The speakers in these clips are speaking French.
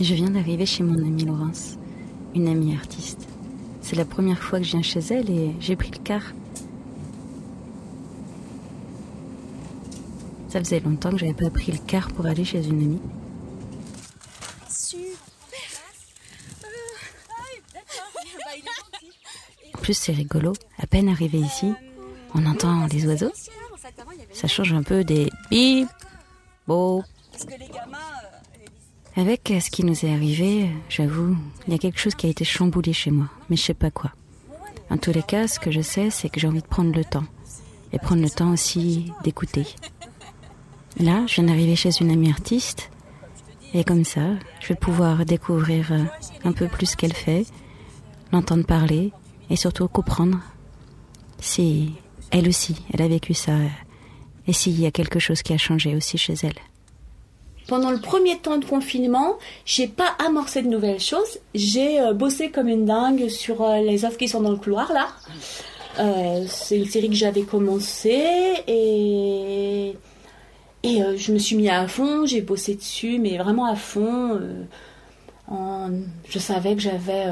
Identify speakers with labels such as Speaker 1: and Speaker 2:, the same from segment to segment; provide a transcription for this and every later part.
Speaker 1: Je viens d'arriver chez mon amie Laurence, une amie artiste. C'est la première fois que je viens chez elle et j'ai pris le car. Ça faisait longtemps que j'avais pas pris le car pour aller chez une amie. En plus, c'est rigolo. À peine arrivé ici, on entend les oiseaux. Ça change un peu des bip, beau. Avec ce qui nous est arrivé, j'avoue, il y a quelque chose qui a été chamboulé chez moi, mais je sais pas quoi. En tous les cas, ce que je sais, c'est que j'ai envie de prendre le temps. Et prendre le temps aussi d'écouter. Là, je viens d'arriver chez une amie artiste. Et comme ça, je vais pouvoir découvrir un peu plus ce qu'elle fait, l'entendre parler et surtout comprendre si elle aussi, elle a vécu ça et s'il y a quelque chose qui a changé aussi chez elle.
Speaker 2: Pendant le premier temps de confinement, j'ai pas amorcé de nouvelles choses. J'ai euh, bossé comme une dingue sur euh, les offres qui sont dans le couloir là. Euh, c'est une série que j'avais commencé et et je me suis mis à fond. J'ai bossé dessus, mais vraiment à fond. je savais que j'avais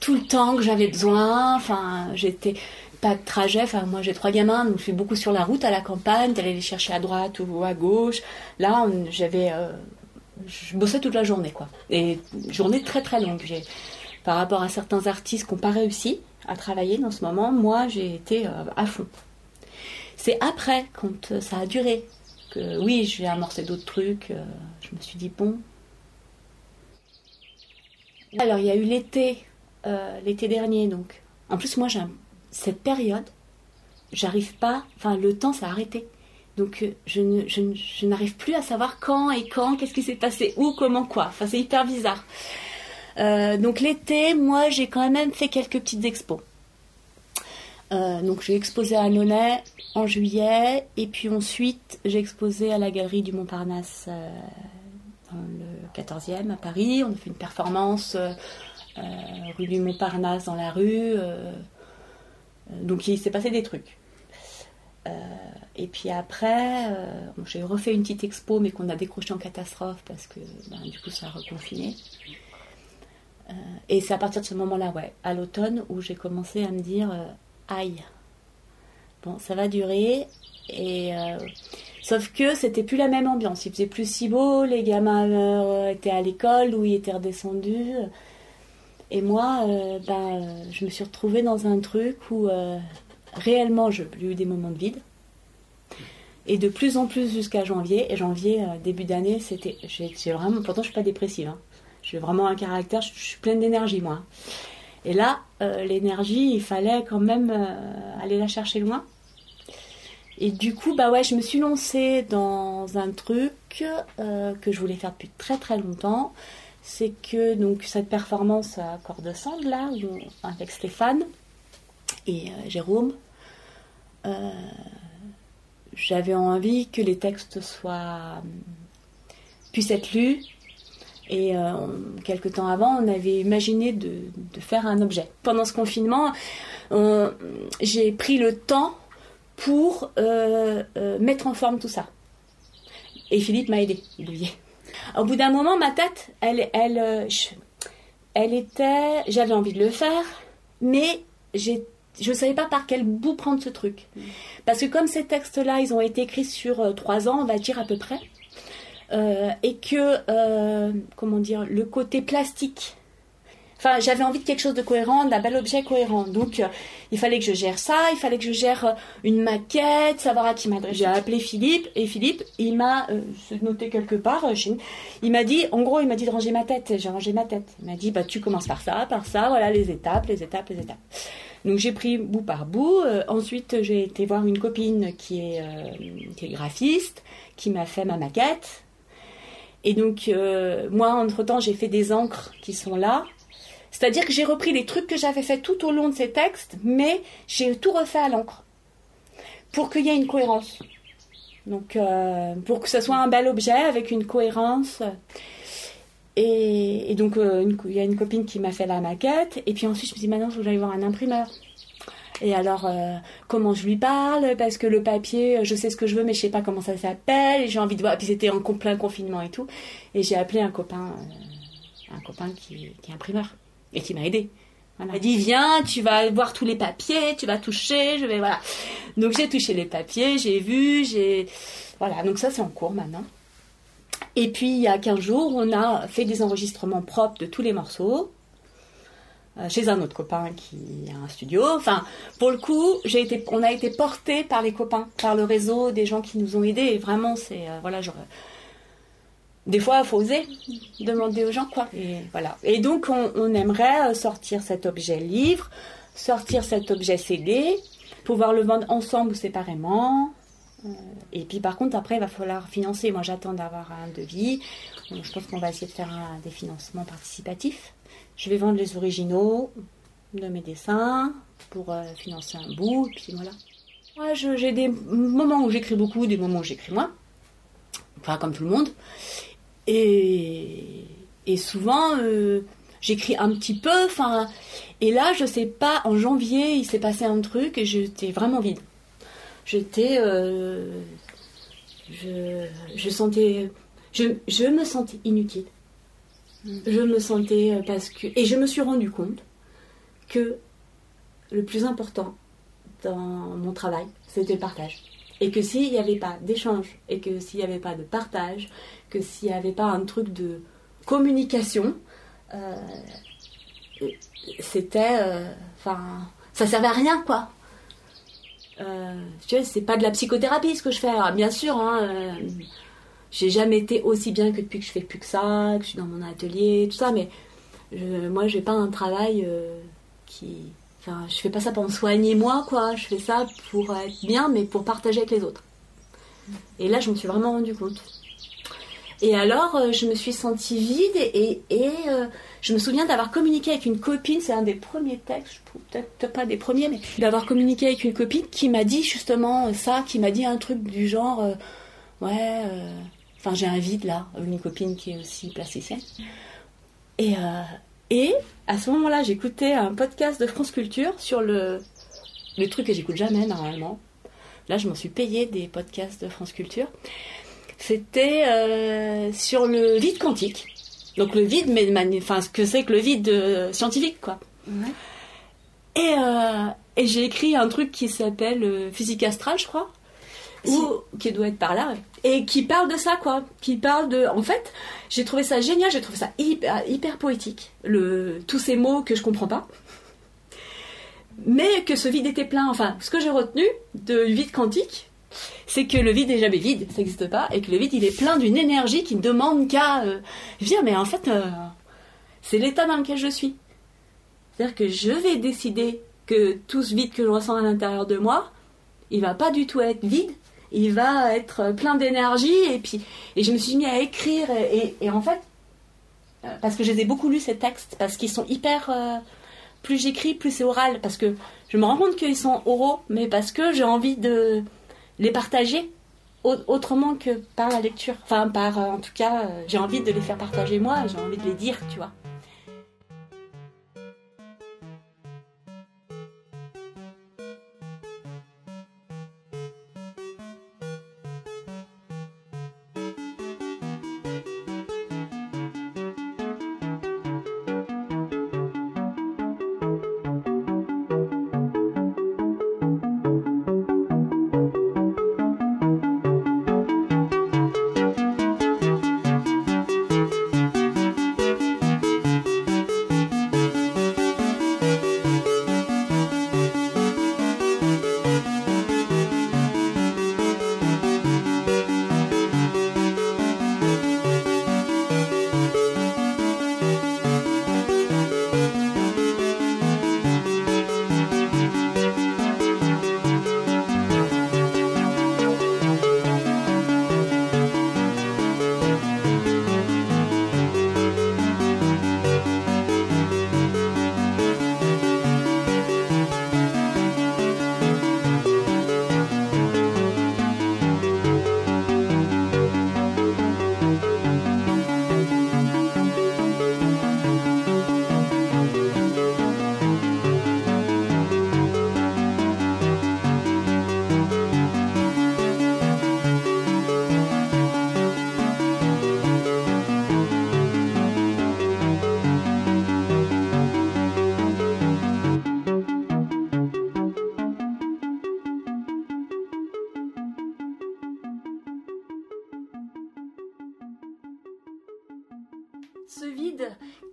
Speaker 2: tout le temps que j'avais besoin. Enfin, j'étais pas de trajet. Enfin, moi, j'ai trois gamins, donc je suis beaucoup sur la route à la campagne, d'aller les chercher à droite ou à gauche. Là, j'avais, euh, je bossais toute la journée, quoi. Et journée très très longue. J'ai, par rapport à certains artistes qui n'ont pas réussi à travailler dans ce moment, moi, j'ai été euh, à fond. C'est après, quand ça a duré, que oui, j'ai amorcé d'autres trucs. Euh, je me suis dit bon. Alors, il y a eu l'été, l'été dernier, donc. En plus, moi, j'ai un cette période, j'arrive pas, enfin le temps s'est arrêté. Donc euh, je, n'arrive plus à savoir quand et quand, qu'est-ce qui s'est passé, où, comment, quoi. Enfin c'est hyper bizarre. Euh, donc l'été, moi j'ai quand même fait quelques petites expos. Euh, donc j'ai exposé à Nonnet en juillet et puis ensuite j'ai exposé à la galerie du Montparnasse dans le 14e à Paris. On a fait une performance rue du Montparnasse dans la rue. Donc il s'est passé des trucs. Euh, et puis après, euh, j'ai refait une petite expo, mais qu'on a décroché en catastrophe parce que ben, du coup ça a reconfiné. Euh, et c'est à partir de ce moment-là, à l'automne, où j'ai commencé à me dire aïe, bon, ça va durer. Et sauf que c'était plus la même ambiance. Il faisait plus si beau, les gamins étaient à l'école où ils étaient redescendus. Et moi, euh, ben, je me suis retrouvée dans un truc où euh, réellement j'ai eu des moments de vide. Et de plus en plus jusqu'à janvier. Et janvier, euh, début d'année, c'était. J'ai vraiment. Pourtant, je suis pas dépressive. Hein. J'ai vraiment un caractère. Je, suis pleine d'énergie, moi. Et là, l'énergie, il fallait quand même aller la chercher loin. Et du coup, bah ouais, je me suis lancée dans un truc que je voulais faire depuis très très longtemps c'est que donc cette performance à corde sand là, avec Stéphane et euh, Jérôme, euh, j'avais envie que les textes soient puissent être lus. Et euh, quelques temps avant, on avait imaginé de, faire un objet. Pendant ce confinement, j'ai pris le temps pour mettre en forme tout ça. Et Philippe m'a aidé, Olivier. Au bout d'un moment, ma tête, elle, elle, euh, elle était. J'avais envie de le faire, mais j'ai je ne savais pas par quel bout prendre ce truc. Parce que comme ces textes-là, ils ont été écrits sur euh, trois ans, on va dire à peu près, euh, et que, comment dire, le côté plastique Enfin, j'avais envie de quelque chose de cohérent, d'un bel objet cohérent. Donc, euh, il fallait que je gère ça, il fallait que je gère euh, une maquette, savoir à qui m'adresser. J'ai appelé Philippe et Philippe, il m'a euh, noté quelque part. il m'a dit, en gros, il m'a dit de ranger ma tête. J'ai rangé ma tête. Il m'a dit, bah, tu commences par ça, par ça, voilà les étapes, les étapes, les étapes. Donc j'ai pris bout par bout. ensuite, j'ai été voir une copine qui est, qui est graphiste, qui m'a fait ma maquette. Et donc, moi, entre-temps, j'ai fait des encres qui sont là. C'est-à-dire que j'ai repris les trucs que j'avais fait tout au long de ces textes, mais j'ai tout refait à l'encre pour qu'il y ait une cohérence. Donc, euh, pour que ce soit un bel objet avec une cohérence. Et, donc, euh, il y a une copine qui m'a fait la maquette. Et puis ensuite, je me suis dit, maintenant, il faut que j'aille voir un imprimeur. Et alors, euh, comment je lui parle? Parce que le papier, je sais ce que je veux, mais je sais pas comment ça s'appelle. J'ai envie de voir. Puis c'était en plein confinement et tout. Et j'ai appelé un copain J'ai un copain qui, qui est imprimeur et qui m'a aidé. Voilà. Il m'a dit viens, tu vas voir tous les papiers, tu vas toucher, je vais voilà. Donc j'ai touché les papiers, j'ai vu, j'ai voilà. Donc ça c'est en cours maintenant. Et puis il y a 15 jours, on a fait des enregistrements propres de tous les morceaux euh, chez un autre copain qui a un studio. Enfin, pour le coup, on a été porté par les copains, par le réseau des gens qui nous ont aidés. Vraiment, c'est euh, voilà, des fois, il faut oser demander aux gens quoi. Et voilà. Et donc, on, aimerait euh, sortir cet objet livre, sortir cet objet CD, pouvoir le vendre ensemble ou séparément. Et puis par contre, après, il va falloir financer. Moi, j'attends d'avoir un devis. Je pense qu'on va essayer de faire des financements participatifs. Je vais vendre les originaux de mes dessins pour euh, financer un bout. Et puis voilà. Moi, j'ai des moments où j'écris beaucoup, des moments où j'écris moins. Enfin, comme tout le monde. Et, et souvent, euh, j'écris un petit peu. Enfin, et là, je sais pas, en janvier, il s'est passé un truc et j'étais vraiment vide j'étais. Euh, je, sentais. Je, me sentais inutile. Je me sentais. Euh, parce que. Et je me suis rendu compte que le plus important dans mon travail, c'était le partage. Et que s'il n'y avait pas d'échange, et que s'il n'y avait pas de partage, que s'il n'y avait pas un truc de communication, euh, c'était. Euh, enfin. ça servait à rien, quoi. Euh, tu vois, c'est pas de la psychothérapie ce que je fais. bien sûr, hein, j'ai jamais été aussi bien que depuis que je fais plus que ça, que je suis dans mon atelier, tout ça, mais je, moi, j'ai pas un travail euh, qui. Enfin, je fais pas ça pour me soigner moi, quoi. Je fais ça pour être bien, mais pour partager avec les autres. Et là, je me suis vraiment rendu compte. Et alors, euh, je me suis sentie vide et, euh, je me souviens d'avoir communiqué avec une copine, c'est un des premiers textes, peut-être pas des premiers, mais d'avoir communiqué avec une copine qui m'a dit justement ça, qui m'a dit un truc du genre, ouais, enfin j'ai un vide là, une copine qui est aussi plasticienne. Et, et à ce moment-là, j'écoutais un podcast de France Culture sur le, le truc que j'écoute jamais normalement. Là, je m'en suis payé des podcasts de France Culture. C'était euh, sur le vide quantique. Donc le vide, mais enfin ce que c'est que le vide euh, scientifique, quoi. Et, euh, et j'ai écrit un truc qui s'appelle Physique astrale, je crois, ou qui doit être par là, et qui parle de ça, quoi. Qui parle de, en fait, j'ai trouvé ça génial, j'ai trouvé ça hyper, hyper poétique. Le, tous ces mots que je comprends pas mais que ce vide était plein. Enfin, ce que j'ai retenu de vide quantique, c'est que le vide n'est jamais vide, ça n'existe pas, et que le vide il est plein d'une énergie qui ne demande qu'à euh, dire mais en fait euh, c'est l'état dans lequel je suis. C'est-à-dire que je vais décider que tout ce vide que je ressens à l'intérieur de moi, il va pas du tout être vide, il va être plein d'énergie et puis et je me suis mis à écrire et, en fait euh, parce que je les ai beaucoup lus ces textes parce qu'ils sont hyper plus j'écris plus c'est oral parce que je me rends compte qu'ils sont oraux mais parce que j'ai envie de les partager autrement que par la lecture. Enfin, par, euh, en tout cas, euh, j'ai envie de les faire partager moi, j'ai envie de les dire, tu vois.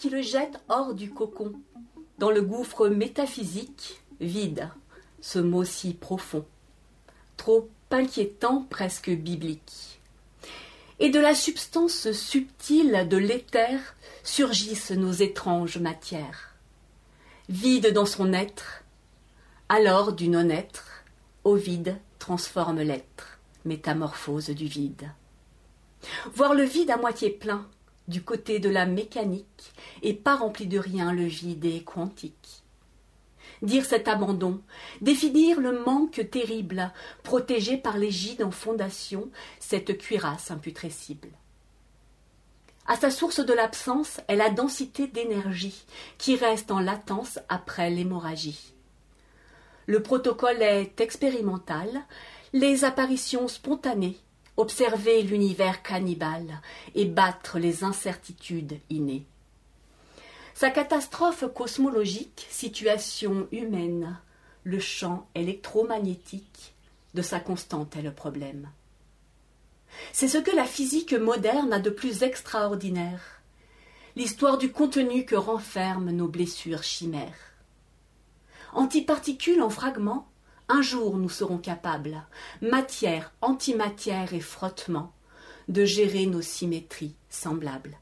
Speaker 2: Qui le jette hors du cocon, dans le gouffre métaphysique, vide, ce mot si profond, trop inquiétant, presque biblique. Et de la substance subtile de l'éther surgissent nos étranges matières. Vide dans son être, alors du non-être, au vide transforme l'être, métamorphose du vide. Voir le vide à moitié plein, du côté de la mécanique, et pas rempli de rien le vide quantique. Dire cet abandon, définir le manque terrible, protégé par l'égide en fondation, cette cuirasse imputrescible. À sa source de l'absence est la densité d'énergie qui reste en latence après l'hémorragie. Le protocole est expérimental, les apparitions spontanées, observer l'univers cannibale et battre les incertitudes innées. Sa catastrophe cosmologique, situation humaine, le champ électromagnétique de sa constante est le problème. C'est ce que la physique moderne a de plus extraordinaire, l'histoire du contenu que renferment nos blessures chimères. Antiparticules en fragments, un jour nous serons capables, matière, antimatière et frottement, de gérer nos symétries semblables.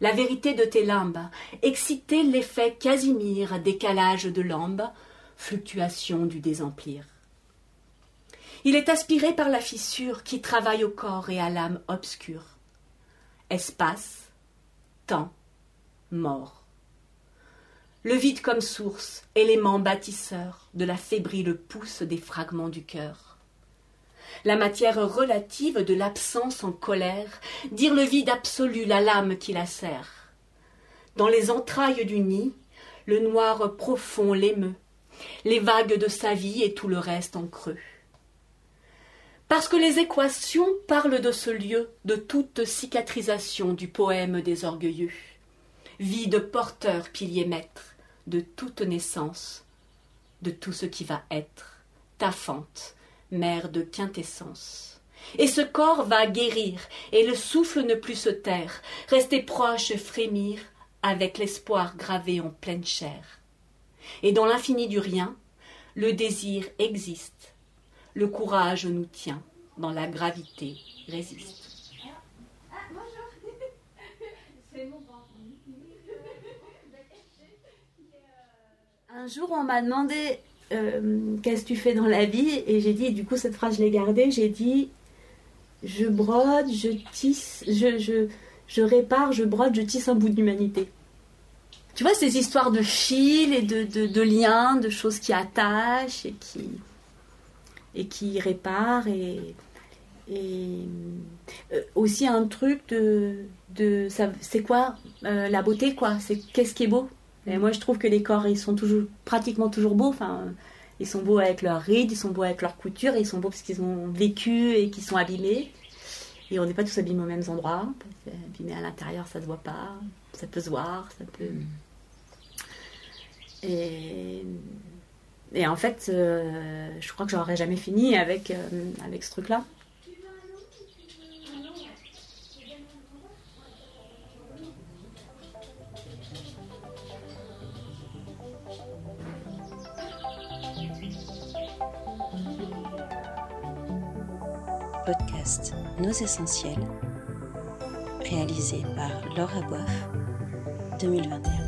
Speaker 2: La vérité de tes limbes, exciter l'effet Casimir, décalage de lambe, fluctuation du désemplir. Il est aspiré par la fissure qui travaille au corps et à l'âme obscure. Espace, temps, mort le vide comme source, élément bâtisseur de la fébrile pousse des fragments du cœur. La matière relative de l'absence en colère, dire le vide absolu, la lame qui la serre. Dans les entrailles du nid, le noir profond l'émeut, les vagues de sa vie et tout le reste en creux. Parce que les équations parlent de ce lieu, de toute cicatrisation du poème des orgueilleux. Vide porteur, pilier maître, de toute naissance, de tout ce qui va être, ta fente, mère de quintessence. Et ce corps va guérir, et le souffle ne plus se taire, rester proche, frémir, avec l'espoir gravé en pleine chair. Et dans l'infini du rien, le désir existe, le courage nous tient, dans la gravité résiste. Un jour, on m'a demandé euh, qu'est-ce que tu fais dans la vie et j'ai dit, du coup, cette phrase, je l'ai gardée, j'ai dit, je brode, je tisse, je, répare, je brode, je tisse un bout d'humanité. Tu vois, ces histoires de fils et de, liens, de choses qui attachent et qui, et qui réparent et, et euh, aussi un truc de, de c'est quoi euh, la beauté quoi? C'est qu'est-ce qui est beau? Et moi, je trouve que les corps, ils sont toujours, pratiquement toujours beaux. Enfin, ils sont beaux avec leurs rides, ils sont beaux avec leurs coutures, ils sont beaux parce qu'ils ont vécu et qu'ils sont abîmés. Et on n'est pas tous abîmés aux mêmes endroits. Abîmés à l'intérieur, ça se voit pas. Ça peut se voir, ça peut. Mm. Et, et en fait, euh, je crois que j'aurais jamais fini avec, euh, avec ce truc-là.
Speaker 1: Podcast Nos Essentiels, réalisé par Laura Boif, 2021.